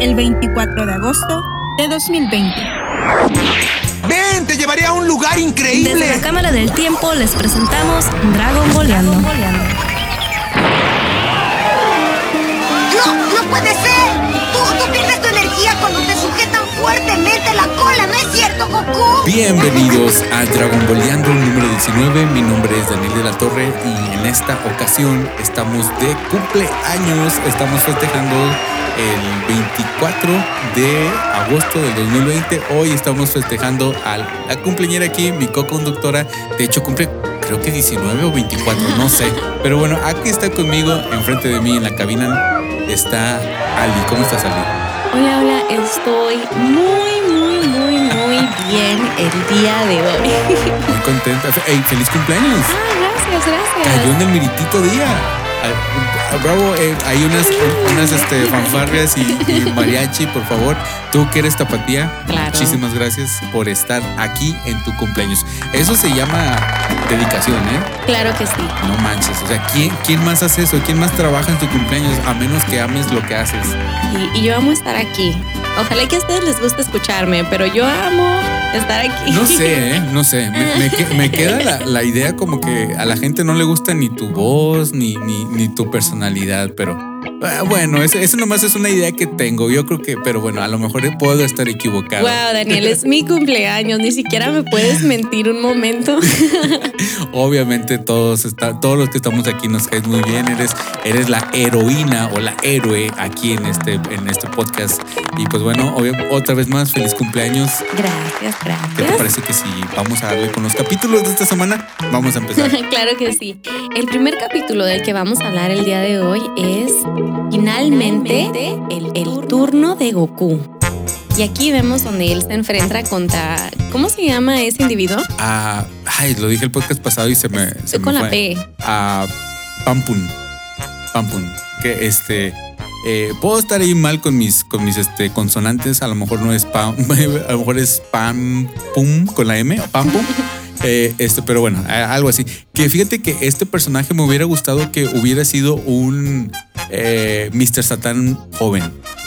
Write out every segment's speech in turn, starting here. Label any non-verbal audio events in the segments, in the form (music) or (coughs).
el 24 de agosto de 2020. ¡Ven! ¡Te llevaré a un lugar increíble! Desde la Cámara del Tiempo les presentamos Dragon Boleando. ¡No! ¡No puede ser! Tú, tú pierdes tu energía cuando te sujetan fuertemente la cola, ¿no es cierto, Goku? Bienvenidos a Dragon Boleando número 19. Mi nombre es Daniel de la Torre y en esta ocasión estamos de cumpleaños. Estamos festejando el 24 de agosto del 2020. Hoy estamos festejando a la cumpleañera aquí, mi co-conductora. De hecho, cumple creo que 19 o 24, no sé. Pero bueno, aquí está conmigo, enfrente de mí en la cabina, está Ali. ¿Cómo estás, Ali? Hola, hola, estoy muy, muy, muy, muy bien el día de hoy. Muy contenta. Ey, feliz cumpleaños. Ah, gracias, gracias. Cayó en el meritito día. Ah, Bravo, eh, hay unas, unas este, fanfarrias y, y mariachi, por favor. Tú que eres tapatía, Claro. muchísimas gracias por estar aquí en tu cumpleaños. Eso se llama dedicación, ¿eh? Claro que sí. No manches. O sea, ¿quién, ¿quién más hace eso? ¿Quién más trabaja en tu cumpleaños? A menos que ames lo que haces. Y, y yo amo estar aquí. Ojalá que a ustedes les guste escucharme, pero yo amo estar aquí. No sé, ¿eh? No sé. Me, me me queda la, la idea como que a la gente no le gusta ni tu voz, ni, ni, ni tu personalidad, pero ah, bueno, eso, eso nomás es una idea que tengo. Yo creo que, pero bueno, a lo mejor puedo estar equivocado. Wow, Daniel, es mi cumpleaños. Ni siquiera me puedes mentir un momento. (laughs) Obviamente todos, está, todos los que estamos aquí nos caes muy bien. Eres, eres la heroína o la héroe aquí en este, en este podcast. Y pues bueno, obvio- otra vez más, feliz cumpleaños. Gracias, ¿Qué te gracias. parece que si vamos a darle con los capítulos de esta semana? Vamos a empezar. (laughs) claro que sí. El primer capítulo del que vamos a hablar el día de hoy es finalmente el, el turno de Goku. Y aquí vemos donde él se enfrenta contra. ¿Cómo se llama ese individuo? Ah, ay, lo dije el podcast pasado y se me. Se me Con la fue. P. A Pampun. Pampun. Que este. eh, puedo estar ahí mal con mis, con mis este, consonantes. A lo mejor no es pam. (laughs) A lo mejor es pam pum con la M. Pam pum. (laughs) Eh, este, pero bueno, eh, algo así. Que fíjate que este personaje me hubiera gustado que hubiera sido un eh, Mr. Satan joven.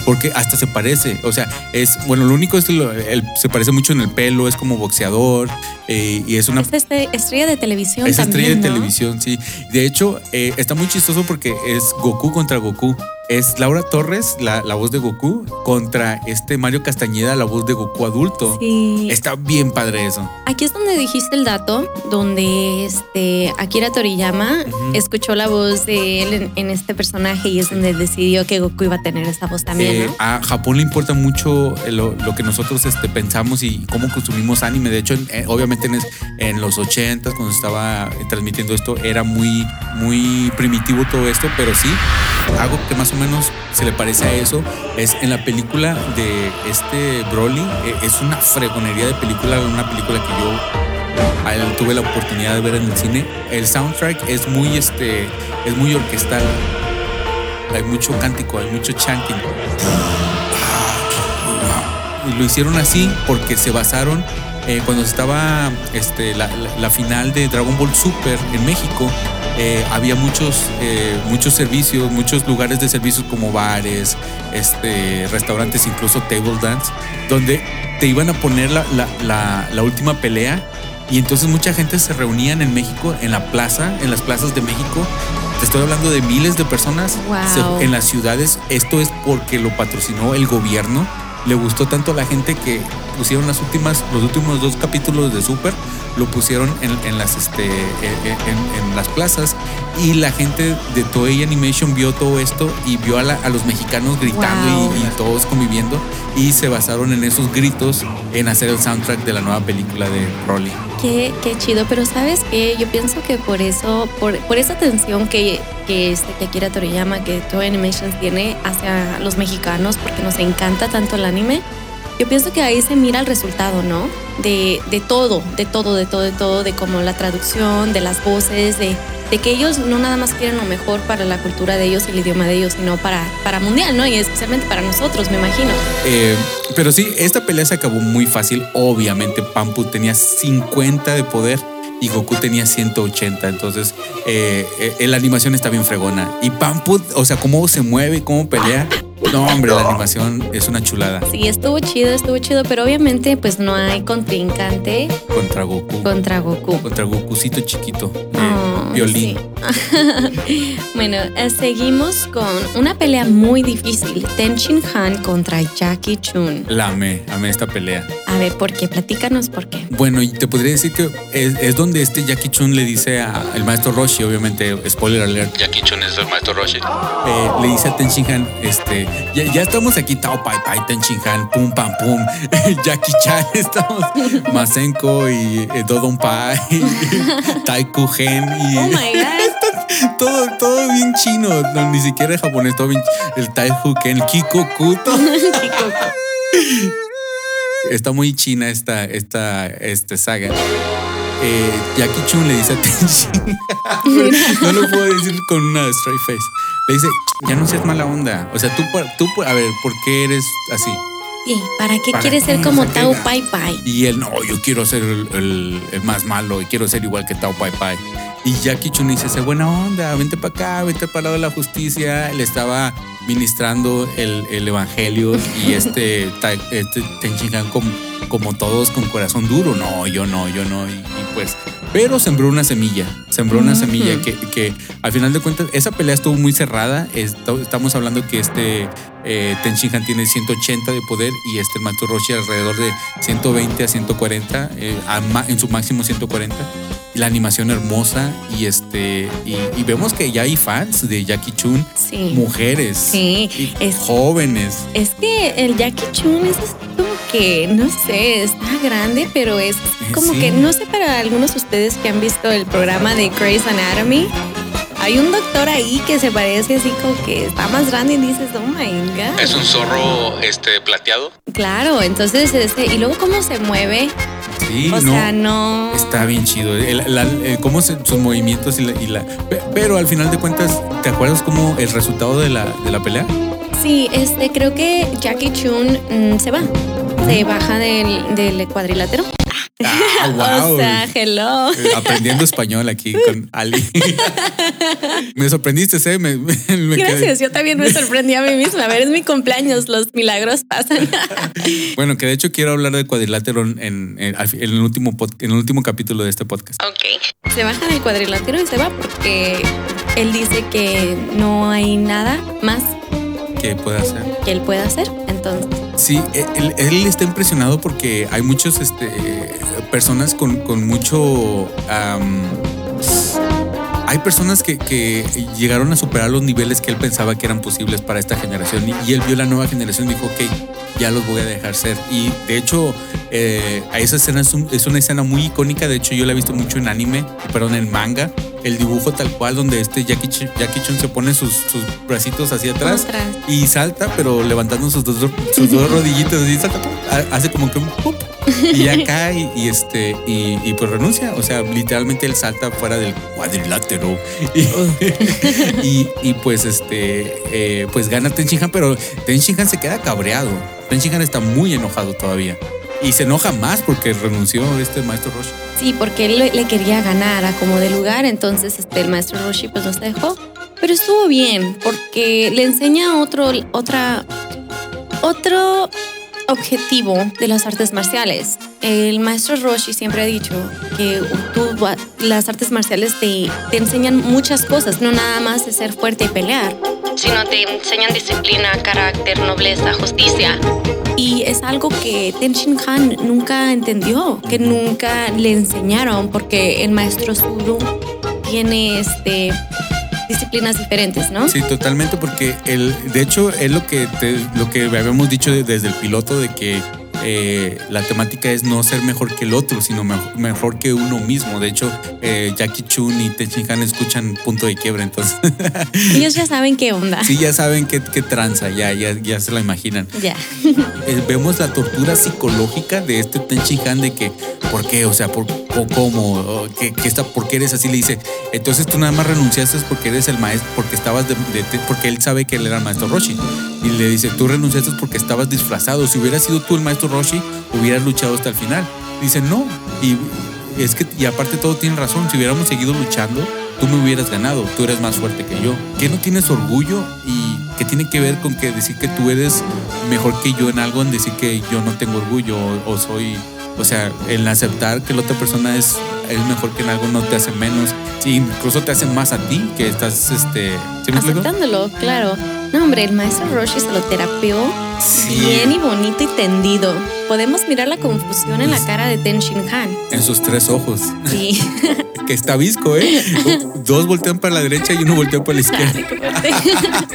Porque hasta se parece. O sea, es. Bueno, lo único es que lo- se parece mucho en el pelo, es como boxeador. eh, y es una Es este, estrella de televisión es también. estrella de televisión, sí. De hecho, eh, está muy chistoso porque es Goku contra Goku. Es Laura Torres, la, la voz de Goku, contra este Mario Castañeda, la voz de Goku adulto. Sí. Está bien padre eso. Aquí es donde dijiste el dato, donde este Akira Toriyama escuchó la voz de él en, en este personaje y es donde decidió que Goku iba a tener esa voz también, Eh, ¿no? a Japón le importa mucho eh, lo, lo que nosotros este, pensamos y cómo consumimos anime. De hecho, en- eh, obviamente en, en los 80 cuando estaba eh, transmitiendo esto, era muy, muy primitivo todo esto, pero sí, algo que más o menos se le parece a eso es en la película de este Broly. eh, es una fregonería de película, una película que yo tuve la oportunidad de ver en el cine. El soundtrack es muy, este, es muy orquestal. Hay mucho cántico, hay mucho chanting. Y lo hicieron así porque se basaron eh, cuando estaba este, la, la- la final de Dragon Ball Super en México. Eh, había muchos, eh, muchos servicios, muchos lugares de servicios como bares, este, restaurantes, incluso table dance, donde te iban a poner la, la- la- la última pelea y entonces mucha gente se reunían en México, en la plaza, en las plazas de México. Te estoy hablando de miles de personas Wow. en las ciudades. Esto es porque lo patrocinó el gobierno. Le gustó tanto a la gente que pusieron las últimas, los últimos dos capítulos de Super, lo pusieron en, en las, este, en, en- en las plazas y la gente de Toei Animation vio todo esto y vio a, la- a los mexicanos gritando y- Wow. y, todos conviviendo y se basaron en esos gritos en hacer el soundtrack de la nueva película de Broly. Qué, qué chido, pero sabes que yo pienso que por eso, por, por esa atención que, que, este, que Akira Toriyama, que Toei Animations tiene hacia los mexicanos, porque nos encanta tanto el anime, yo pienso que ahí se mira el resultado, ¿no? De, de todo, de todo, de todo, de todo, de como la traducción, de las voces, de, de que ellos no nada más quieren lo mejor para la cultura de ellos y el idioma de ellos, sino para, para mundial, ¿no? Y especialmente para nosotros, me imagino. Eh, pero sí, esta pelea se acabó muy fácil. Obviamente, Pampu tenía 50 de poder y Goku tenía 180. Entonces, eh, eh, la animación está bien fregona. Y Pampu, o sea, cómo se mueve, cómo pelea, No, hombre, la animación es una chulada. Sí, estuvo chido, estuvo chido, pero obviamente pues no hay contrincante Contra Goku. contra Goku. Contra Gokucito chiquito. Oh, violín. sí. (laughs) bueno, eh, seguimos con una pelea muy difícil. Ten Shin Han contra Jackie Chun. La amé, amé esta pelea. A ver, ¿por qué? Platícanos por qué. Bueno, y te podría decir que es, es donde este Jackie Chun le dice al maestro Roshi, obviamente, spoiler alert, Jackie Chun es el maestro Roshi, eh, le dice a Ten Shin Han, este, ya, ya estamos aquí, Tao Pai Pai, Ten Shin Han, pum pam pum, (laughs) Jackie Chan, (laughs) estamos, Masenko y eh, Dodon Pai, Tai Gen y Oh my God. (laughs) todo, todo bien chino, no, ni siquiera japonés, todo bien, el Tai Ken, el Kiko Kuto. (laughs) (laughs) Está muy china esta, esta, esta saga. Eh, Jackie Chun le dice a Ten Shin no lo puedo decir con una straight face. Le dice, ya no seas mala onda. O sea, tú, tú a ver, ¿por qué eres así? Sí, ¿Para qué ¿Para quieres ser como Tao Pai Pai? Y él, no, yo quiero ser el, el- el más malo y quiero ser igual que Tao Pai Pai. Y Jackie Chun dice, buena onda, vente para acá, vente para el lado de la justicia. Le estaba ministrando el, el evangelio y (laughs) este, este Ten como, como todos con corazón duro. No, yo no, yo no. Y, y pues, pero sembró una semilla, sembró una semilla que, que al final de cuentas, esa pelea estuvo muy cerrada. Estamos hablando que este eh, Ten Shin Han tiene 180 de poder y este Mato Roshi alrededor de 120 a 140, eh, a en su máximo 140. La animación hermosa y este y, y vemos que ya hay fans de Jackie Chun, Sí. mujeres, Sí, y es- jóvenes. Es que el Jackie Chun es como que, no sé, está grande, pero es como Sí. que, no sé para algunos de ustedes que han visto el programa de Grey's Anatomy, hay un doctor ahí que se parece así como que está más grande y dices, oh my God. un zorro este plateado. Claro, entonces, este, y luego cómo se mueve, Sí, o no. sea, no... Está bien chido. El- la- el- cómo se- sus movimientos y la, y la- pe- Pero al final de cuentas, ¿te acuerdas cómo el resultado de la, de la pelea? Sí, este, creo que Jackie Chun mm, se va, se baja del, del cuadrilátero. Ah, (laughs) wow. O sea, hello. Eh, Aprendiendo español aquí con (laughs) Ali. me sorprendiste, ¿eh? Me, me- (laughs) me quedé- Gracias, yo también me sorprendí a mí misma. A ver, es mi cumpleaños, los milagros pasan. Bueno, que de hecho quiero hablar del cuadrilátero en, el último pod- en el último capítulo de este podcast. ok. Se baja del cuadrilátero y se va porque él dice que no hay nada más ¿Qué puede hacer? que él pueda hacer. Entonces, Sí, e, él, está impresionado porque hay muchos este, personas con, con mucho. am, hay personas que, que llegaron a superar los niveles que él pensaba que eran posibles para esta generación y, y él vio la nueva generación y dijo, ok, ya los voy a dejar ser. Y de hecho, eh, a esa escena es, un- es una escena muy icónica, de hecho yo la he visto mucho en anime, perdón, en manga, el dibujo tal cual donde este Jackie, Ch- Jackie Chun se pone sus, sus bracitos hacia atrás atrás. y salta, pero levantando sus dos, sus dos (laughs) rodillitas así, salta, ha- hace como que un ¡pup! y ya cae y este y, y pues renuncia. O sea, literalmente él salta fuera del cuadrilátero y, (laughs) y, y, pues este eh, pues gana Ten Shin Han, pero Ten Shin Han se queda cabreado. Ten Shin Han está muy enojado todavía. Y se enoja más porque renunció este maestro Roshi. Sí, porque él le quería ganar a como de lugar, entonces este, el maestro Roshi pues dejó. Pero estuvo bien, porque le enseña otro, otra, otro objetivo de las artes marciales. El maestro Roshi siempre ha dicho que las artes marciales te, te enseñan muchas cosas, no nada más de ser fuerte y pelear, sino te enseñan disciplina, carácter, nobleza, justicia. Y es algo que Ten Shin Han nunca entendió, que nunca le enseñaron, porque el maestro Zulu tiene este, disciplinas diferentes, ¿no? Sí, totalmente, porque el, de hecho es lo que te- lo que habíamos dicho de- desde el piloto de que eh, la temática es no ser mejor que el otro, sino mejor, mejor que uno mismo. De hecho, eh, Jackie Chun y Ten Shin Han escuchan punto de quiebra, entonces (laughs) Ellos ya saben qué onda. sí ya saben qué, qué tranza, ya, ya, ya se la imaginan. Ya. Eh, vemos la tortura psicológica de este Ten Shin Han de que, ¿por qué? O sea, ¿por, o ¿cómo? O, ¿qué, qué está, ¿Por qué eres así? Le dice, entonces tú nada más renunciaste porque eres el maestro, porque estabas porque él sabe que él era el maestro Roshi. Y le dice, tú renunciaste porque estabas disfrazado. Si hubieras sido tú el maestro Roshi, hubieras luchado hasta el final. Dice, no. Y es que, y aparte todo tiene razón. Si hubiéramos seguido luchando, tú me hubieras ganado. Tú eres más fuerte que yo. ¿Qué no tienes orgullo y que tiene que ver con que decir que tú eres mejor que yo en algo, en decir que yo no tengo orgullo o soy, o sea, el aceptar que la otra persona es, es mejor que en algo no te hace menos, incluso te hace más a ti, que estás, este, ¿sí me explico? Aceptándolo, claro. No, hombre, el maestro Roshi se lo terapeó Sí. bien y bonito y tendido. Podemos mirar la confusión en la cara de Ten Shin Han. En sus tres ojos, Sí. (laughs) que está visco, ¿eh? (laughs) Dos voltean para la derecha y uno voltea para la izquierda. (laughs)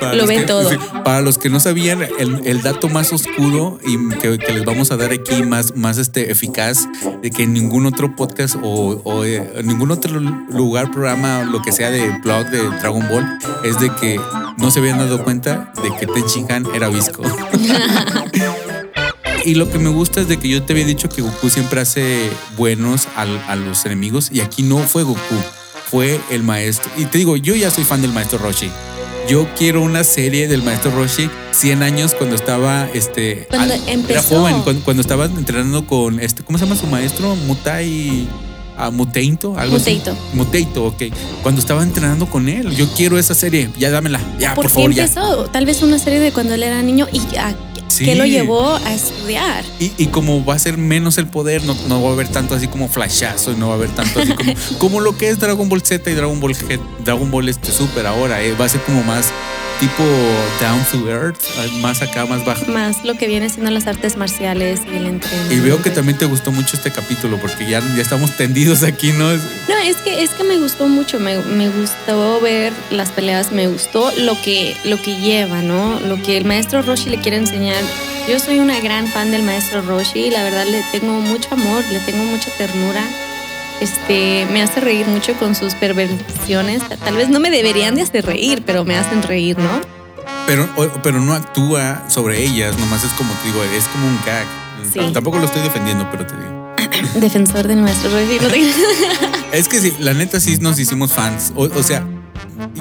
Para Lo ven que- todo. para los que no sabían, el, el dato más oscuro y que, que les vamos a dar aquí, más, más este, eficaz, de que en ningún otro podcast o, o, eh, en ningún otro lugar, programa, lo que sea de blog de Dragon Ball, es de que no se habían dado cuenta de que Ten Shin Han era visco. (laughs) Y lo que me gusta es de que yo te había dicho que Goku siempre hace buenos al- a, los enemigos y aquí no fue Goku, fue el maestro. Y te digo, yo ya soy fan del maestro Roshi. Yo quiero una serie del maestro Roshi 100 años cuando estaba este Cuando al- era empezó. joven, cuando, cuando estaba entrenando con este ¿cómo se llama su maestro? Mutai ah, Muteinto, algo Muteito. así. Muteito, ok. Cuando estaba entrenando con él, yo quiero esa serie, ya dámela, ya, por Porque favor, ya. empezó tal vez una serie de cuando él era niño y a, Sí. que lo llevó a estudiar. Y, y como va a ser menos el poder, no, no va a haber tanto así como flashazo y no va a haber tanto así como, (laughs) como lo que es Dragon Ball Z y Dragon Ball G- Dragon Ball este Super ahora. eh, va a ser como más tipo down to earth, más acá, más bajo. Más lo que viene siendo las artes marciales y el entrenamiento. Y veo que también te gustó mucho este capítulo porque ya, ya estamos tendidos aquí, ¿no? No, es que, es que me gustó mucho, me, me gustó ver las peleas, me gustó lo que, lo que lleva, ¿no? Lo que el maestro Roshi le quiere enseñar. Yo soy una gran fan del maestro Roshi la verdad le tengo mucho amor, le tengo mucha ternura. Este, me hace reír mucho con sus perversiones. Tal vez no me deberían de hacer reír, pero me hacen reír, ¿no? Pero, pero no actúa sobre ellas, nomás es como te digo, es como un gag. Sí. Tampoco lo estoy defendiendo, pero te digo. (coughs) Defensor no te- (laughs) Es que sí, la neta sí nos hicimos fans. O, o sea,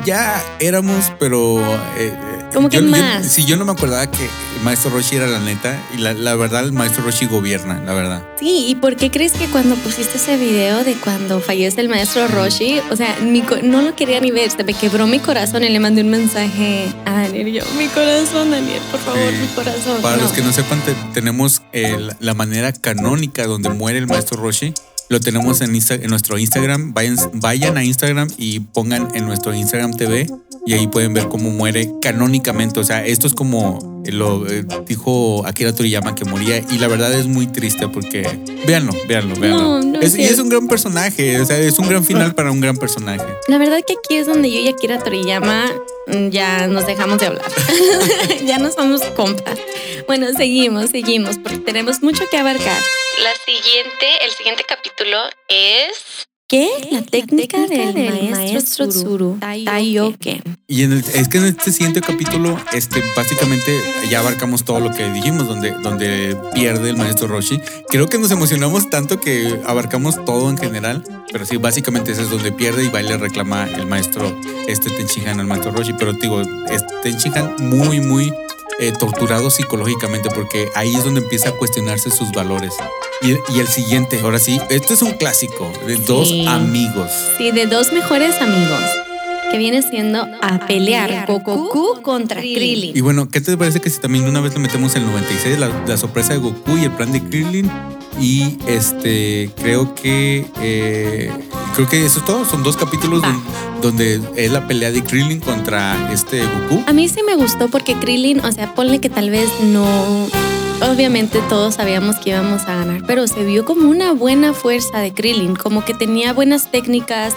ya éramos, pero. eh, Como que yo- más. sí, yo no me acordaba que el maestro Roshi era la neta. Y la, la verdad, el maestro Roshi gobierna, la verdad. Sí, ¿y por qué crees que cuando pusiste ese video de cuando fallece el maestro Roshi, o sea, mi no lo quería ni ver, se me quebró mi corazón y le mandé un mensaje a Daniel y yo, mi corazón, Daniel, por favor, mi corazón. Para No. los que no sepan, te- tenemos eh, la- la manera canónica donde muere el maestro Roshi. Lo tenemos en, Insta- en nuestro Instagram. Vayan, vayan a Instagram y pongan en nuestro Instagram TV y ahí pueden ver cómo muere canónicamente. O sea, esto es como lo eh, dijo Akira Toriyama que moría y la verdad es muy triste porque véanlo, véanlo, véanlo. No, no es, y es un gran personaje, o sea, es un gran final para un gran personaje. La verdad que aquí es donde yo y Akira Toriyama ya nos dejamos de hablar. (laughs) ya no somos compas. (laughs) Bueno, seguimos, seguimos, porque tenemos mucho que abarcar. La siguiente, el siguiente capítulo es... ¿Qué? La técnica, del, maestro Tsuru, Taioken. Y en el- es que en este siguiente capítulo, este, básicamente ya abarcamos todo lo que dijimos, donde, donde pierde el maestro Roshi. Creo que nos emocionamos tanto que abarcamos todo en general, pero sí, básicamente ese es donde pierde y va y le reclama el maestro este Tenshinhan al maestro Roshi. Pero te digo, es Tenshinhan muy, muy eh, torturado psicológicamente porque ahí es donde empieza a cuestionarse sus valores. Y, y el siguiente, ahora sí, esto es un clásico de dos Sí. amigos. Sí, de dos mejores amigos. Que viene siendo a pelear Goku contra Krillin. Y bueno, ¿qué te parece que si también una vez le metemos el 96, la, la sorpresa de Goku y el plan de Krillin? Y este, creo que eh, creo que eso es todo. Son dos capítulos Va. Don- donde es la pelea de Krillin contra este Goku. A mí sí me gustó porque Krillin, o sea, ponle que tal vez no. Obviamente todos sabíamos que íbamos a ganar, pero se vio como una buena fuerza de Krillin, como que tenía buenas técnicas,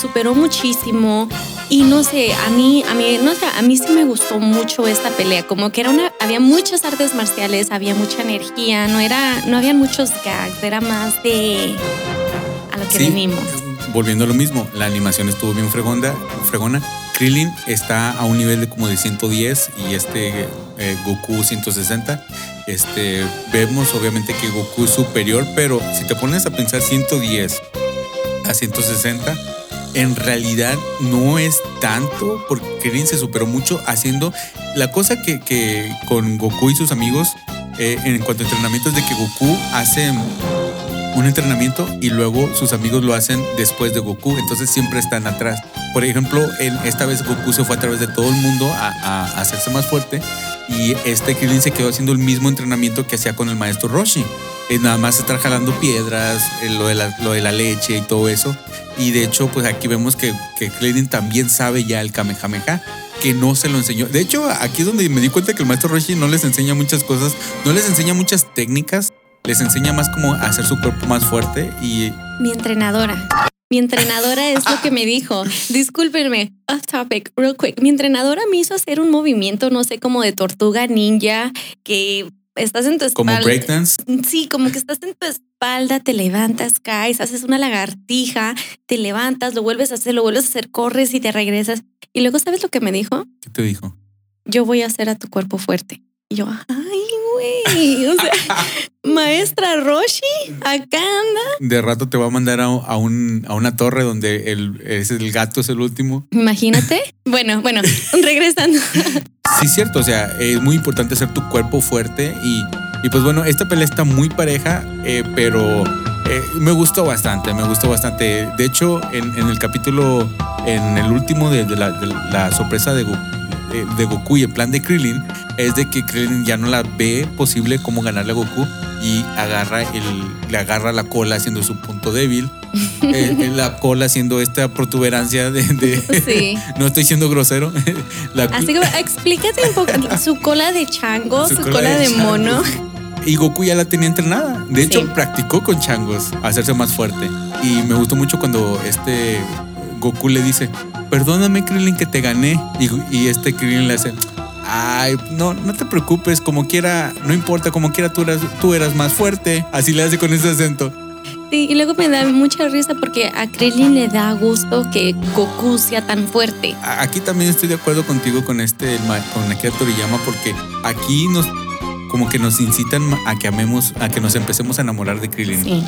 superó muchísimo y no sé, a mí, a mí, no sé, a mí sí me gustó mucho esta pelea, como que era una, había muchas artes marciales, había mucha energía, no era, no había muchos gags, era más de a lo que Sí, venimos. Volviendo a lo mismo, la animación estuvo bien fregonda, fregona. Krillin está a un nivel de como de 110 y este eh, Goku 160. Este, vemos obviamente que Goku es superior, pero si te pones a pensar 110 a 160, en realidad no es tanto porque Krillin se superó mucho haciendo la cosa que, que con Goku y sus amigos eh, en cuanto a entrenamiento es de que Goku hace un entrenamiento y luego sus amigos lo hacen después de Goku, entonces siempre están atrás. Por ejemplo, en, esta vez Goku se fue a través de todo el mundo a, hacerse más fuerte y este Krillin se quedó haciendo el mismo entrenamiento que hacía con el maestro Roshi. Es nada más estar jalando piedras, eh, lo de, la, lo de la leche y todo eso. Y de hecho, pues aquí vemos que, que Krillin también sabe ya el Kamehameha que no se lo enseñó. De hecho, aquí es donde me di cuenta que el maestro Roshi no les enseña muchas cosas, no les enseña muchas técnicas, les enseña más como a hacer su cuerpo más fuerte y... Mi entrenadora. Mi entrenadora es lo que me dijo. Discúlpenme, off topic, real quick. Mi entrenadora me hizo hacer un movimiento, no sé, como de tortuga ninja, que estás en tu espalda. Como breakdance. Sí, como que estás en tu espalda, te levantas, caes, haces una lagartija, te levantas, lo vuelves a hacer, lo vuelves a hacer, corres y te regresas. Y luego, ¿sabes lo que me dijo? ¿Qué te dijo? Yo voy a hacer a tu cuerpo fuerte. Y yo, ay, güey. (laughs) O sea, maestra Roshi, acá anda. De rato te va a mandar a, a un, a una torre donde el, es el gato es el último. Imagínate. (laughs) Bueno, bueno, regresando. Sí, cierto. O sea, es muy importante hacer tu cuerpo fuerte y, y pues bueno, esta pelea está muy pareja, eh, pero eh, me gustó bastante, me gustó bastante. De hecho, en, en el capítulo, en el último de, de la, de la sorpresa de Goku, eh, de Goku y el plan de Krillin es de que Krillin ya no la ve posible cómo ganarle a Goku y agarra el, le agarra la cola haciendo su punto débil. (laughs) Eh, la cola haciendo esta protuberancia de, de- Sí. (laughs) no estoy siendo grosero. (laughs) La- Así que explícate un poco su cola de chango, su, Su cola, cola de de, mono. Y Goku ya la tenía entrenada. De hecho, Sí. practicó con changos hacerse más fuerte. Y me gustó mucho cuando este Goku le dice, perdóname Krillin que te gané. Y, y este Krillin le hace, ay, no, no te preocupes, como quiera, no importa, como quiera tú eras, tú eras más fuerte. Así le hace con ese acento. Sí, y luego me da mucha risa porque a Krillin le da gusto que Goku sea tan fuerte. Aquí también estoy de acuerdo contigo con este, con Akira Toriyama, porque aquí nos, como que nos incitan a que amemos, a que nos empecemos a enamorar de Krillin. Sí.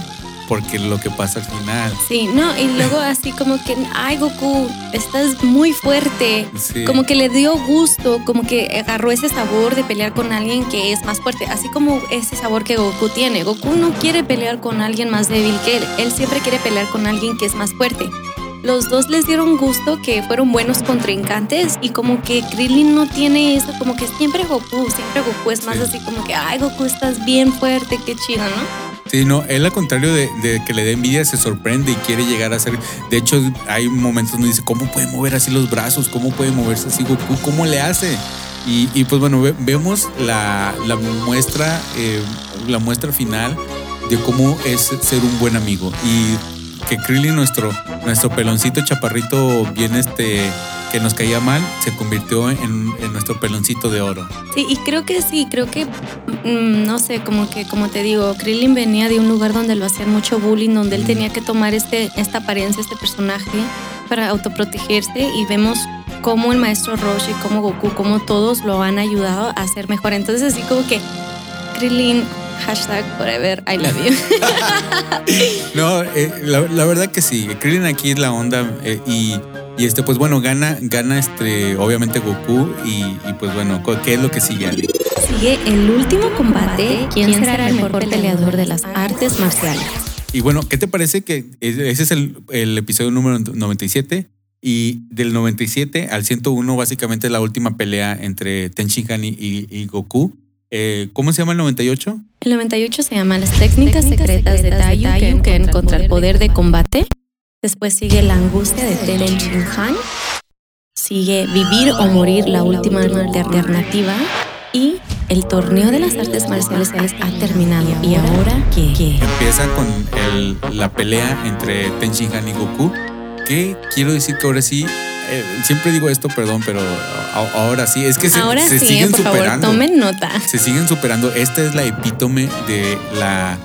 Porque lo que pasa al final. Sí, no, y luego así como que, ay Goku, estás muy fuerte. Sí. Como que le dio gusto, como que agarró ese sabor de pelear con alguien que es más fuerte, así como ese sabor que Goku tiene. Goku no quiere pelear con alguien más débil que él, él siempre quiere pelear con alguien que es más fuerte. Los dos les dieron gusto que fueron buenos contrincantes y como que Krillin no tiene eso, como que siempre Goku, siempre Goku es más Sí. así como que, ay Goku, estás bien fuerte, qué chido, ¿no? Sí, no, él al contrario de, que le dé envidia, se sorprende y quiere llegar a ser. De hecho, hay momentos donde dice, ¿cómo puede mover así los brazos? ¿Cómo puede moverse así Goku? ¿Cómo le hace? Y, y, pues bueno, ve- vemos la, la muestra, eh, la muestra final de cómo es ser un buen amigo. Y que Krillin, nuestro, nuestro peloncito chaparrito bien este que nos caía mal, se convirtió en, en nuestro peloncito de oro. Sí, y creo que sí, creo que, mm, no sé, como que, como te digo, Krillin venía de un lugar donde lo hacían mucho bullying, donde él tenía que tomar este, esta apariencia, este personaje para autoprotegerse y vemos cómo el maestro Roshi, como Goku, como todos lo han ayudado a ser mejor. Entonces así como que Krillin, hashtag forever, I love you. (laughs) No, eh, la, la verdad que sí. Krillin aquí es la onda eh, y, y este, pues bueno, gana, gana este, obviamente Goku y, y, pues bueno, ¿qué es lo que sigue Ali? Sigue el último combate, ¿quién será el mejor peleador de las artes marciales? Y bueno, ¿qué te parece que ese es el, el episodio número 97? Y del 97 al 101, básicamente la última pelea entre Ten Shinhan y, y- y Goku. Eh, ¿Cómo se llama el 98? El 98 se llama Las técnicas secretas de Taiyuken contra el poder de combate. Después sigue La angustia de Ten Han. Sigue Vivir o morir, la última alternativa. Y el torneo de las artes marciales ha terminado. ¿Y ahora qué? ¿Qué? Empieza con el- la pelea entre Ten Shinhan y Goku. Que quiero decir que ahora sí, eh, siempre digo esto, perdón, pero ahora sí, es que se, Ahora se sí, siguen por favor, superando. tomen nota. se siguen superando. Esta es la epítome de la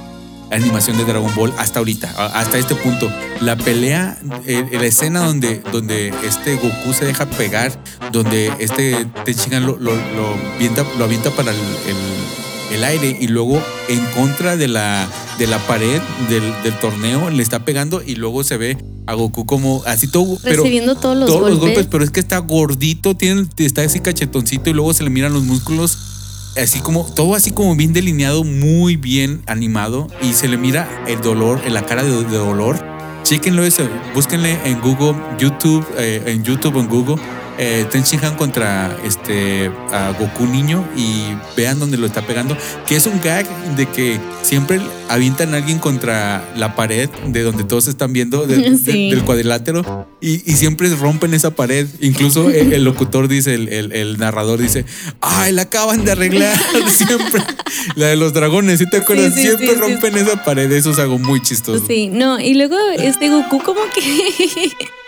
animación de Dragon Ball hasta ahorita, hasta este punto. La pelea, eh, la escena donde, donde este Goku se deja pegar, donde este Tenshinhan lo, lo, lo avienta, lo avienta para el, el- el aire y luego en contra de la, de la pared del, del torneo le está pegando y luego se ve a Goku como así todo, pero Recibiendo todos los todos golpes. los golpes, pero es que está gordito, tiene, está así cachetoncito y luego se le miran los músculos. Así como, todo así como bien delineado, muy bien animado y se le mira el dolor, en la cara de, dolor. Chéquenlo eso, búsquenle en Google, YouTube, eh, en YouTube en Google eh, Ten Shin Han contra este a Goku niño y vean dónde lo está pegando, que es un gag de que siempre avientan a alguien contra la pared de donde todos están viendo de- (laughs) de- Sí. del cuadrilátero y, y siempre rompen esa pared. Incluso el, el locutor dice, el, el- el narrador dice, ay, la acaban de arreglar (laughs) siempre. La de los dragones, ¿sí te acuerdas? sí, siempre sí, rompen esa pared, eso es algo muy chistoso. Sí, no, y luego este Goku como que (laughs)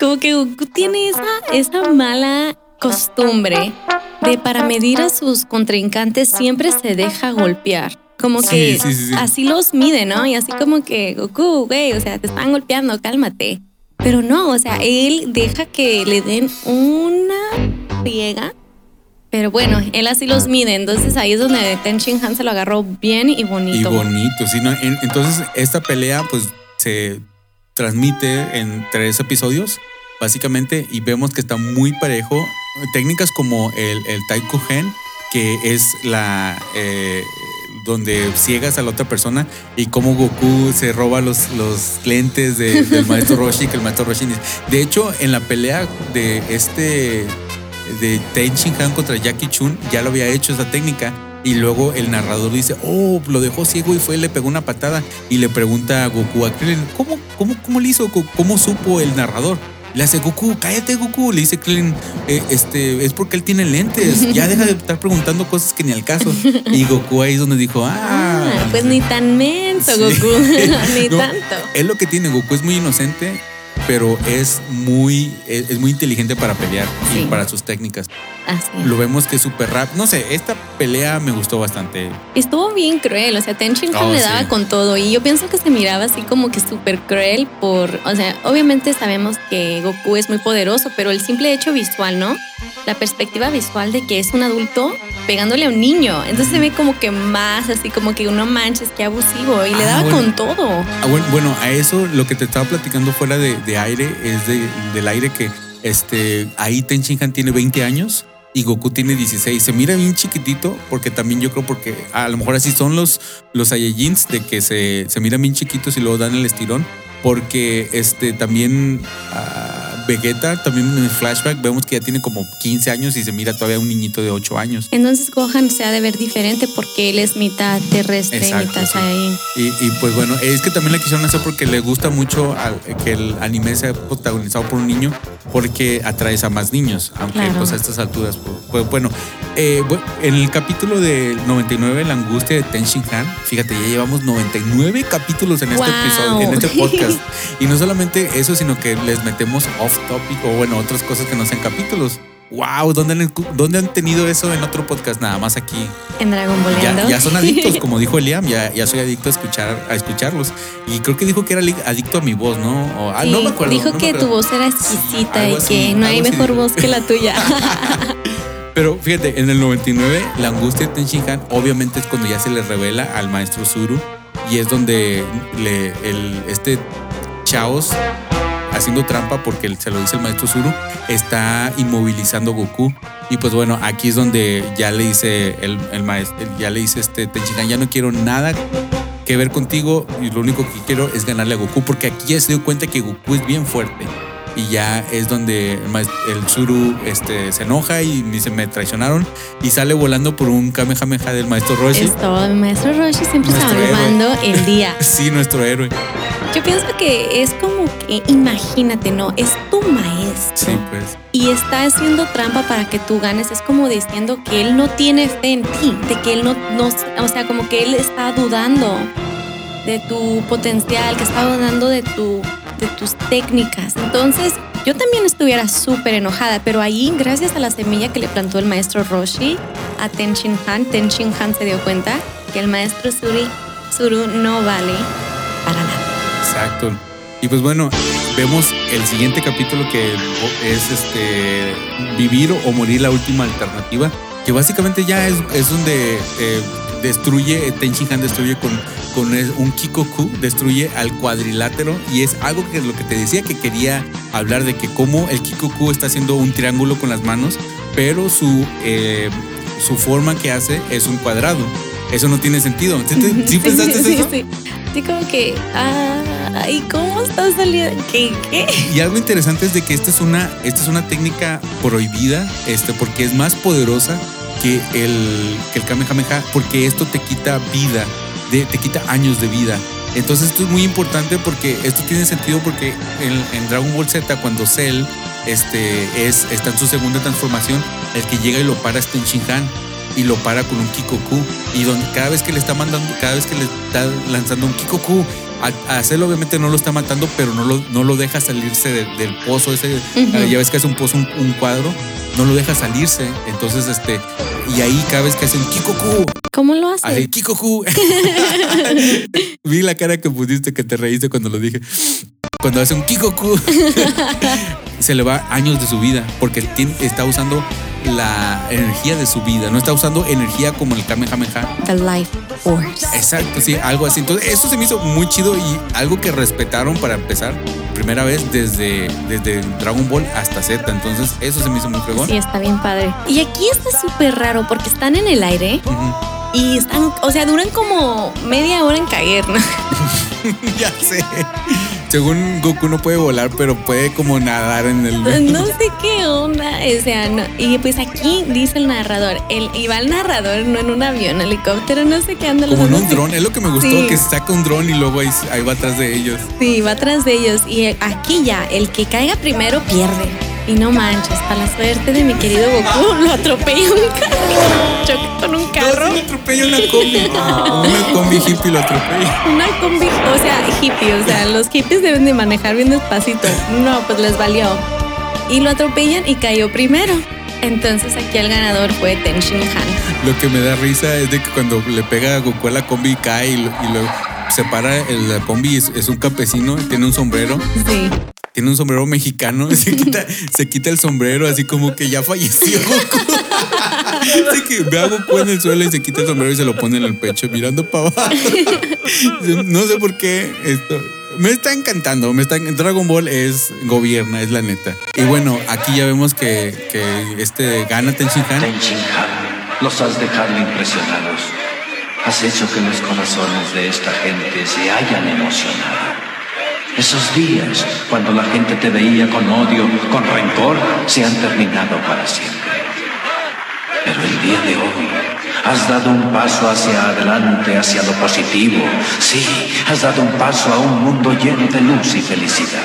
como que Goku tiene esa, esa mala costumbre de para medir a sus contrincantes siempre se deja golpear. Como Sí, que sí, sí, sí. así los mide, ¿no? Y así como que Goku, güey, o sea, te están golpeando, cálmate. Pero no, o sea, él deja que le den una friega. Pero bueno, él así los mide. Entonces ahí es donde Ten Shin Han se lo agarró bien y bonito. Y bonito, sí, ¿no? En- Entonces, esta pelea, pues, se transmite en tres episodios, básicamente, y vemos que está muy parejo. Técnicas como el, el Taiko Gen, que es la. eh, donde ciegas a la otra persona y cómo Goku se roba los, los lentes de- del (laughs) maestro Roshi, que el maestro Roshi dice- De hecho, en la pelea de este de Ten Shin Han contra Jackie Chun ya lo había hecho esa técnica y luego el narrador dice, oh, lo dejó ciego y fue, le pegó una patada y le pregunta a Goku a Krillin, ¿cómo, cómo, cómo le hizo? ¿Cómo, cómo supo el narrador? Le hace Goku, cállate Goku, le dice Krillin, "Eh, este, es porque él tiene lentes, (laughs) ya deja de estar preguntando cosas que ni al caso. Y Goku ahí es donde dijo, ah, Ah, pues ni tan menso, Sí. Goku. (laughs) (laughs) ni No, tanto. Es lo que tiene, Goku es muy inocente, pero es muy, es, es muy inteligente para pelear y para sus técnicas. Así. Lo vemos que es súper rap. No sé, esta pelea me gustó bastante. Estuvo bien cruel, o sea, Ten Shin Oh, le sí. daba con todo y yo pienso que se miraba así como que súper cruel por, o sea, obviamente sabemos que Goku es muy poderoso, pero el simple hecho visual, ¿no? La perspectiva visual de que es un adulto pegándole a un niño, entonces se ve como que más así como que uno manches, que abusivo y le Ah, daba bueno. con todo. Ah, bueno, bueno, a eso lo que te estaba platicando fuera de, de aire es de- del aire que este, ahí Ten Shin Han tiene 20 años y Goku tiene 16. Se mira bien chiquitito porque también yo creo porque a lo mejor así son los, los Saiyajins de que se, se miran bien chiquitos y luego dan el estirón. Porque este también ah, Vegeta, también en el flashback vemos que ya tiene como 15 años y se mira todavía un niñito de 8 años. Entonces Gohan se ha de ver diferente porque él es mitad terrestre, Exacto, mitad sí. Saiyajin. Y, y, pues bueno, es que también la quisieron hacer porque le gusta mucho al- que el anime sea protagonizado por un niño porque atraes a más niños, aunque Claro. pues a estas alturas, pues, pues, bueno, eh, en el capítulo del 99, la angustia de Ten Shin Han, fíjate, ya llevamos 99 capítulos en este Wow. episodio, en este (laughs) podcast. y no solamente eso, sino que les metemos off topic o bueno, otras cosas que no sean capítulos. Wow, ¿dónde han, ¿dónde han tenido eso en otro podcast? Nada más aquí En Dragon Ball ya, ya son adictos, (laughs) como dijo Eliam, ya, ya soy adicto a escuchar, a escucharlos. Y creo que dijo que era adicto a mi voz, ¿no? O- ah, no me acuerdo. Dijo no que acuerdo. tu voz era exquisita y así, que no hay mejor voz que la tuya. (laughs) Pero fíjate, en el 99, la angustia de Ten Shin Han, obviamente es cuando ya se le revela al maestro Zuru. Y es donde le, el, este Chaos, haciendo trampa porque se lo dice el maestro Zuru, está inmovilizando Goku. Y pues bueno, aquí es donde ya le dice el, maestro, ya le dice este Ten Shin Han, ya no quiero nada que ver contigo y lo único que quiero es ganarle a Goku porque aquí ya se dio cuenta que Goku es bien fuerte y ya es donde el, maest- el Zuru este, se enoja y dice me traicionaron y sale volando por un Kamehameha del maestro Roshi. es todo. El maestro Roshi siempre Nuestro salvando el (laughs) día. Sí, nuestro héroe. Yo pienso que es como que, imagínate, ¿no? Es tu maestro. Sí, pues. Y está haciendo trampa para que tú ganes. Es como diciendo que él no tiene fe en ti. De que él no, no o sea, como que él está dudando de tu potencial, que está dudando de, tu, de tus técnicas. Entonces, yo también estuviera súper enojada, pero ahí, gracias a la semilla que le plantó el maestro Roshi a Ten Shin Han, Ten Shin Han se dio cuenta que el maestro Suri, Suru no vale para nada. Exacto. Y pues bueno, vemos el siguiente capítulo que es este vivir o morir la última alternativa, que básicamente ya es, es donde eh, destruye, Ten Shin Han destruye con, con un Kikoku, destruye al cuadrilátero y es algo que es lo que te decía que quería hablar de que cómo el Kikoku está haciendo un triángulo con las manos, pero su... eh, su forma que hace es un cuadrado. Eso no tiene sentido. ¿Sí, te- (laughs) sí pensaste sí, eso? sí. Sí, como que, ay, ¿cómo está saliendo? ¿Qué? ¿Qué? Y algo interesante es de que esta es una, esta es una técnica prohibida, este, porque es más poderosa que el, que el Kamehameha, porque esto te quita vida, de- te quita años de vida. Entonces esto es muy importante porque esto tiene sentido porque en, en Dragon Ball Z cuando Cell este, es, está en su segunda transformación, el que llega y lo para es Ten Han y lo para con un Kikoku y donde cada vez que le está mandando, cada vez que le está lanzando un Kikoku, a, a Cell obviamente no lo está matando, pero no lo, no lo deja salirse de- del pozo ese, Ujú. ya ves que hace un pozo, un, un cuadro, no lo deja salirse, entonces este, y ahí cada vez que hace un Kikoku, ¿Cómo lo hace? Kikoku. (laughs) Vi la cara que pusiste que te reíste cuando lo dije. Cuando hace un Kikoku, (laughs) se le va años de su vida porque tiene- está usando la energía de su vida, no está usando energía como el Kamehameha. The Life Force. Exacto, sí, algo así. Entonces, eso se me hizo muy chido y algo que respetaron para empezar, primera vez desde, desde Dragon Ball hasta Z. Entonces, eso se me hizo muy fregón. Sí, está bien padre. Y aquí está súper raro porque están en el aire y están, o sea, duran como media hora en caer, ¿no? (laughs) ya sé. Según Goku no puede volar, pero puede como nadar en el. (laughs) No sé qué onda, o sea, no. Y pues aquí dice el narrador, el, y va el narrador no en un avión, helicóptero, no sé qué anda. Como en un dron, es lo que me gustó, Sí. que saca un dron y luego ahí, ahí va atrás de ellos. Sí, va atrás de ellos y aquí ya, el que caiga primero pierde. Y no manches, para la suerte de mi querido Goku, lo atropella un carro. Choca con un carro. No, sí lo atropella una combi. (laughs) una combi hippie lo atropella. Una combi, o sea, hippie, o sea, los hippies deben de manejar bien despacito. No, pues les valió. Y lo atropellan y cayó primero. Entonces aquí el ganador fue Ten Shin Han. Lo que me da risa es de que cuando le pega a Goku a la combi cae y, lo- y luego se para el- la combi, es, es un campesino, tiene un sombrero, Sí. Tiene un sombrero mexicano, (laughs) se quita, se quita el sombrero así como que ya falleció. (laughs) Así que ve Goku en el suelo y se quita el sombrero y se lo pone en el pecho mirando para abajo. (laughs) No sé por qué esto. Me está encantando. Me está, Dragon Ball es gobierna, es la neta. Y bueno, aquí ya vemos que, que este gana Tenshinhan. Ten Shin Han, los has dejado impresionados. Has hecho que los corazones de esta gente se hayan emocionado. Esos días, cuando la gente te veía con odio, con rencor, se han terminado para siempre. Pero el día de hoy, has dado un paso hacia adelante, hacia lo positivo. Sí, has dado un paso a un mundo lleno de luz y felicidad.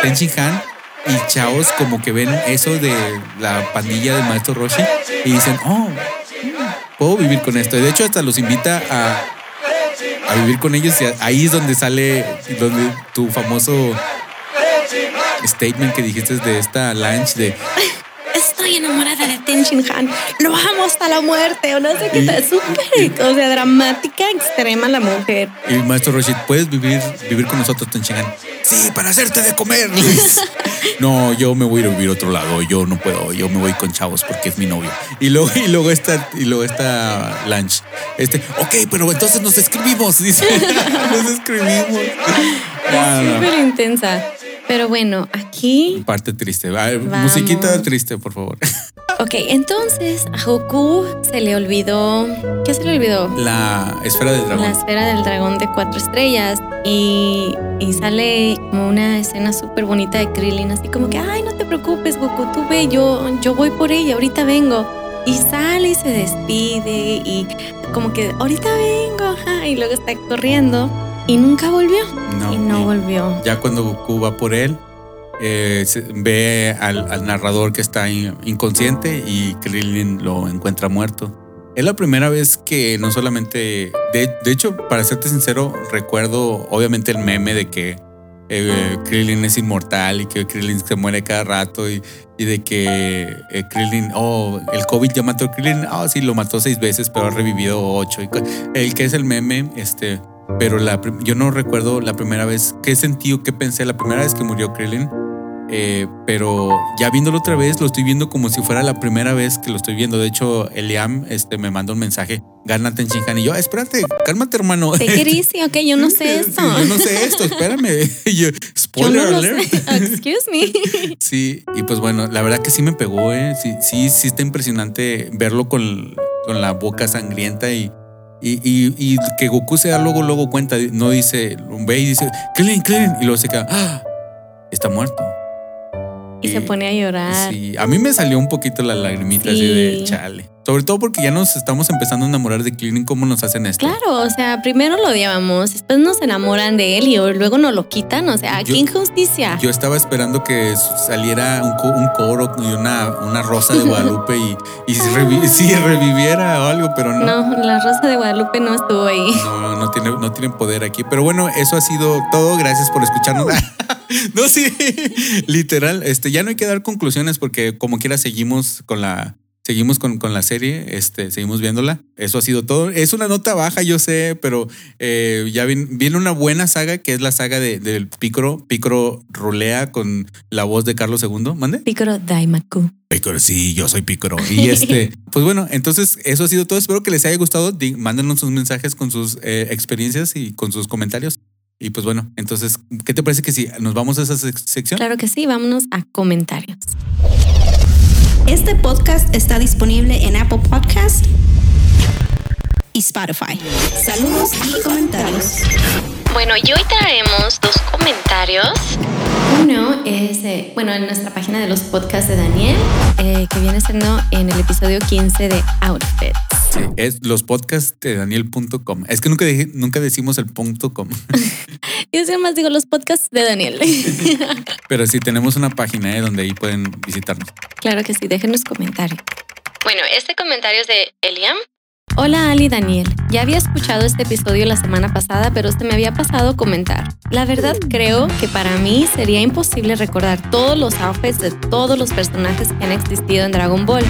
Tenshinhan y Chaos como que ven eso de la pandilla del maestro Roshi y dicen, oh, mm, puedo vivir con esto. Y de hecho hasta los invita a, a vivir con ellos y ahí es donde sale donde tu famoso statement que dijiste de esta lunch de Estoy enamorada de Shin Han. Lo amo hasta la muerte. O no sé qué Y- tal. Súper, o sea, dramática, extrema la mujer. Y maestro Roshi, ¿puedes vivir, vivir con nosotros, Tenshinhan? Sí, para hacerte de comer. dice. (laughs) no, yo me voy a ir a vivir a otro lado. Yo no puedo. Yo me voy con chavos porque es mi novio. Y luego, y luego está, y luego está Lunch. Este, ok, pero entonces nos escribimos. Dice, (laughs) nos escribimos. No, no. Súper intensa. Pero bueno, aquí. Parte triste. A ver, Vamos. musiquita triste, por favor. (laughs) Ok, entonces a Goku se le olvidó. ¿Qué se le olvidó? La esfera del La dragón. esfera del dragón de cuatro estrellas y, y sale como una escena súper bonita de Krillin, así como que, ay, no te preocupes, Goku, tú ve, yo, yo voy por ella, ahorita vengo. Y sale y se despide y como que, ahorita vengo, ajá, (laughs) y luego está corriendo y nunca volvió. No, y no y- volvió. Ya cuando Goku va por él, eh, ve al, al narrador que está in- inconsciente y Krillin lo encuentra muerto. Es la primera vez que no solamente, de, de hecho, para serte sincero, recuerdo obviamente el meme de que eh, Krillin es inmortal y que Krillin se muere cada rato y, y de que eh, Krillin, oh, el COVID ya mató a Krillin, oh, sí, lo mató seis veces, pero ha revivido ocho. Y el que es el meme, este, pero la, yo no recuerdo la primera vez, qué sentí o qué pensé la primera vez que murió Krillin. Eh, pero ya viéndolo otra vez, lo estoy viendo como si fuera la primera vez que lo estoy viendo. De hecho, Eliam este, me mandó un mensaje, gánate en Shinhan. Y yo, espérate, cálmate, hermano. Te (laughs) dice, ok, yo no sé esto. yo no sé esto, espérame. (laughs) Yo, spoiler alert. Excuse me. (laughs) Sí, y pues bueno, la verdad que sí me pegó, ¿eh? Sí, sí, sí está impresionante verlo con, con la boca sangrienta y, y, y, y, que Goku se da luego, luego cuenta, no dice, ve y dice, Krillin, Krillin, y luego se queda, ¡Ah! está muerto. Y, se pone a llorar. Sí, a mí me salió un poquito la lagrimita así de chale. Sobre todo porque ya nos estamos empezando a enamorar de Cleaning, ¿cómo nos hacen esto? Claro, o sea, primero lo odiábamos, después nos enamoran de él y luego nos lo quitan, o sea, qué injusticia. Yo estaba esperando que saliera un, coro y una, una rosa de (laughs) Guadalupe y, y si, reviviera o algo, pero no. No, la rosa de Guadalupe no estuvo ahí. No, no tiene, no tiene poder aquí. Pero bueno, eso ha sido todo. Gracias por escucharnos. (laughs) no, sí, (laughs) literal. Este, ya no hay que dar conclusiones porque como quiera seguimos con la seguimos con, con, la serie, este, seguimos viéndola. Eso ha sido todo. Es una nota baja, yo sé, pero eh, ya viene, una buena saga que es la saga del de, Picoro. Picoro rulea con la voz de Carlos II. ¿Mande? Picoro Daimaku. Picoro, sí, yo soy Picoro. (laughs) Y este, pues bueno, entonces eso ha sido todo. Espero que les haya gustado. Mándenos sus mensajes con sus eh, experiencias y con sus comentarios. Y pues bueno, entonces, ¿qué te parece que si nos vamos a esa sección? Claro que sí, vámonos a comentarios. Este podcast está disponible en Apple Podcast y Spotify. Saludos y comentarios. Bueno, y hoy traemos dos comentarios. Uno es, bueno, en nuestra página de los podcasts de Daniel, eh, que viene siendo en el episodio 15 de Outfits. Sí, es los podcasts de Daniel.com. Es que nunca, nunca decimos el punto com. (laughs) Yo más digo los podcasts de Daniel. (laughs) Pero sí, tenemos una página ¿eh? donde ahí pueden visitarnos. Claro que sí, déjenos comentarios. Bueno, este comentario es de Eliam. Hola Ali Daniel, ya había escuchado este episodio la semana pasada, pero se me había pasado comentar. La verdad creo que para mí sería imposible recordar todos los outfits de todos los personajes que han existido en Dragon Ball.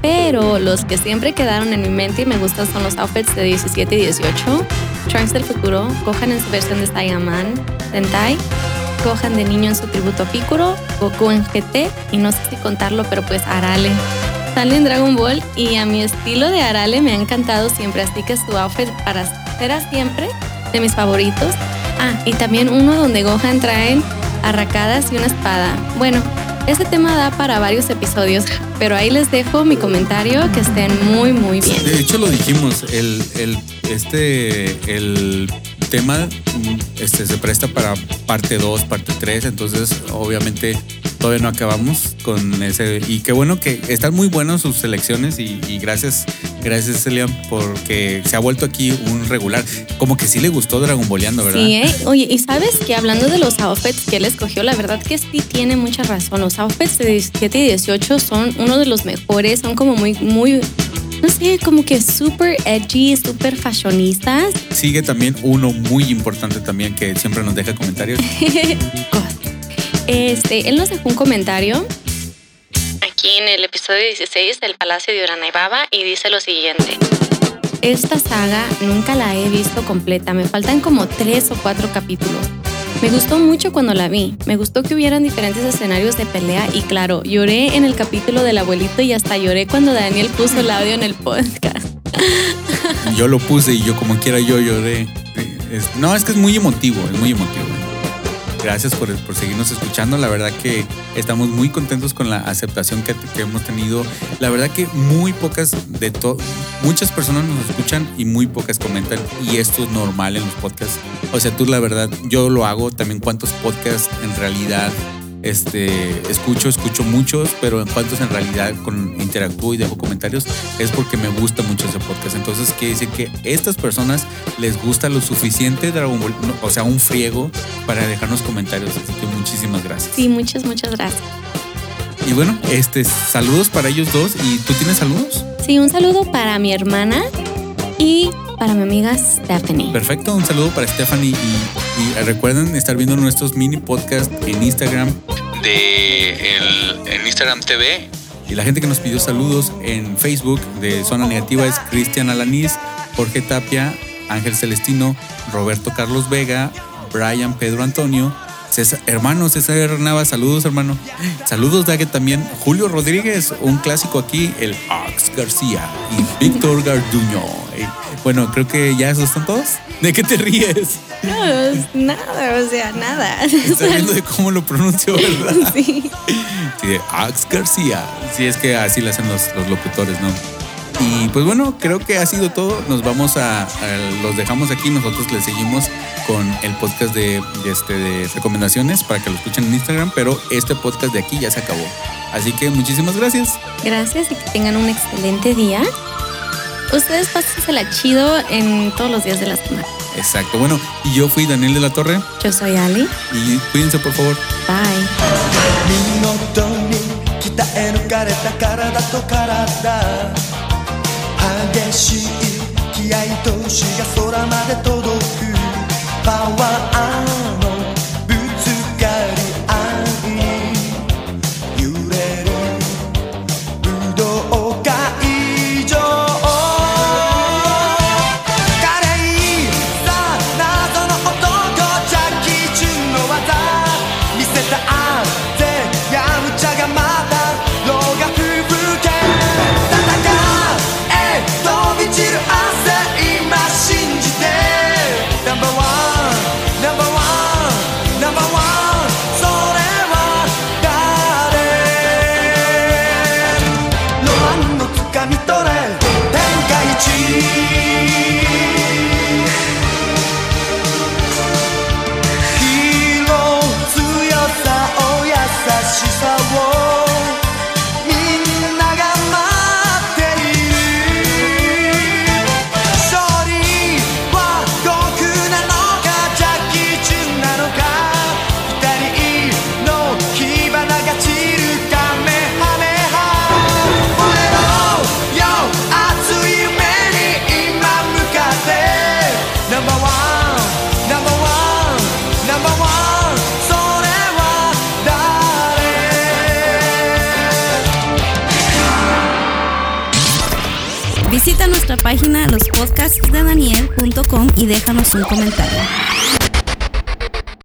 Pero los que siempre quedaron en mi mente y me gustan son los outfits de 17 y 18, Trunks del futuro, Gohan en su versión de Saiyaman, Sentai, Gohan de niño en su tributo a Piccolo, Goku en GT y no sé si contarlo, pero pues Arale sale en Dragon Ball y a mi estilo de Arale me ha encantado siempre, así que su outfit para será siempre de mis favoritos. Ah, y también uno donde Gohan trae arracadas y una espada. Bueno, ese tema da para varios episodios, pero ahí les dejo mi comentario, que estén muy, muy bien. De hecho, lo dijimos, el, el, este, el tema este, se presta para parte 2, parte 3, entonces obviamente todavía no acabamos con ese. Y qué bueno que están muy buenos sus selecciones y, gracias, gracias Celia, porque se ha vuelto aquí un regular. Como que sí le gustó Dragon Balleando, ¿verdad? Sí, ¿eh? oye, y sabes que hablando de los outfits que él escogió, la verdad que sí tiene mucha razón. Los outfits de 17 y 18 son uno de los mejores, son como muy, muy no sé, como que súper edgy, súper fashionistas. Sigue también uno muy importante también que siempre nos deja comentarios. (laughs) Este, él nos dejó un comentario aquí en el episodio 16 del Palacio de Uranaibaba y dice lo siguiente. Esta saga nunca la he visto completa, me faltan como tres o cuatro capítulos. Me gustó mucho cuando la vi, me gustó que hubieran diferentes escenarios de pelea y claro, lloré en el capítulo del abuelito y hasta lloré cuando Daniel puso el audio en el podcast. Yo lo puse y yo como quiera yo lloré. No, es que es muy emotivo, es muy emotivo. Gracias por, por, seguirnos escuchando. La verdad que estamos muy contentos con la aceptación que, hemos tenido. La verdad que muy pocas de todo, muchas personas nos escuchan y muy pocas comentan. Y esto es normal en los podcasts. O sea, tú la verdad, yo lo hago también. ¿Cuántos podcasts en realidad este, escucho, escucho muchos, pero en cuantos en realidad con, interactúo y dejo comentarios es porque me gusta mucho ese podcast. Entonces quiere decir que estas personas les gusta lo suficiente Dragon Ball, o sea, un friego para dejarnos comentarios. Así que muchísimas gracias. Sí, muchas, muchas gracias. Y bueno, este, saludos para ellos dos. ¿Y tú tienes saludos? Sí, un saludo para mi hermana y para mi amiga Stephanie. Perfecto, un saludo para Stephanie y, recuerden estar viendo nuestros mini podcasts en Instagram de el, en Instagram TV. Y la gente que nos pidió saludos en Facebook de Zona Negativa es Cristian Alanís, Jorge Tapia, Ángel Celestino, Roberto Carlos Vega, Brian Pedro Antonio, César, hermano César Nava, saludos hermano. Saludos Dague también. Julio Rodríguez, un clásico aquí, el Ox García y Víctor Garduño. Bueno, creo que ya esos son todos. ¿De qué te ríes? No, nada, o sea, nada. Estás (laughs) viendo de cómo lo pronuncio, ¿verdad? (laughs) Sí. Sí, de Ox García. Sí, es que así le hacen los, los locutores, ¿no? Y pues bueno, creo que ha sido todo. Nos vamos a, a- los dejamos aquí. Nosotros les seguimos con el podcast de, de este, de recomendaciones para que lo escuchen en Instagram. Pero este podcast de aquí ya se acabó. Así que muchísimas gracias. Gracias y que tengan un excelente día Ustedes pásensela chido en todos los días de la semana. Exacto. Bueno, y yo fui Daniel de la Torre. Yo soy Ali. Y cuídense, por favor. Bye. 見事に鍛え抜かれた体と体激しい気合と志が空まで届くパワー 誰 Visita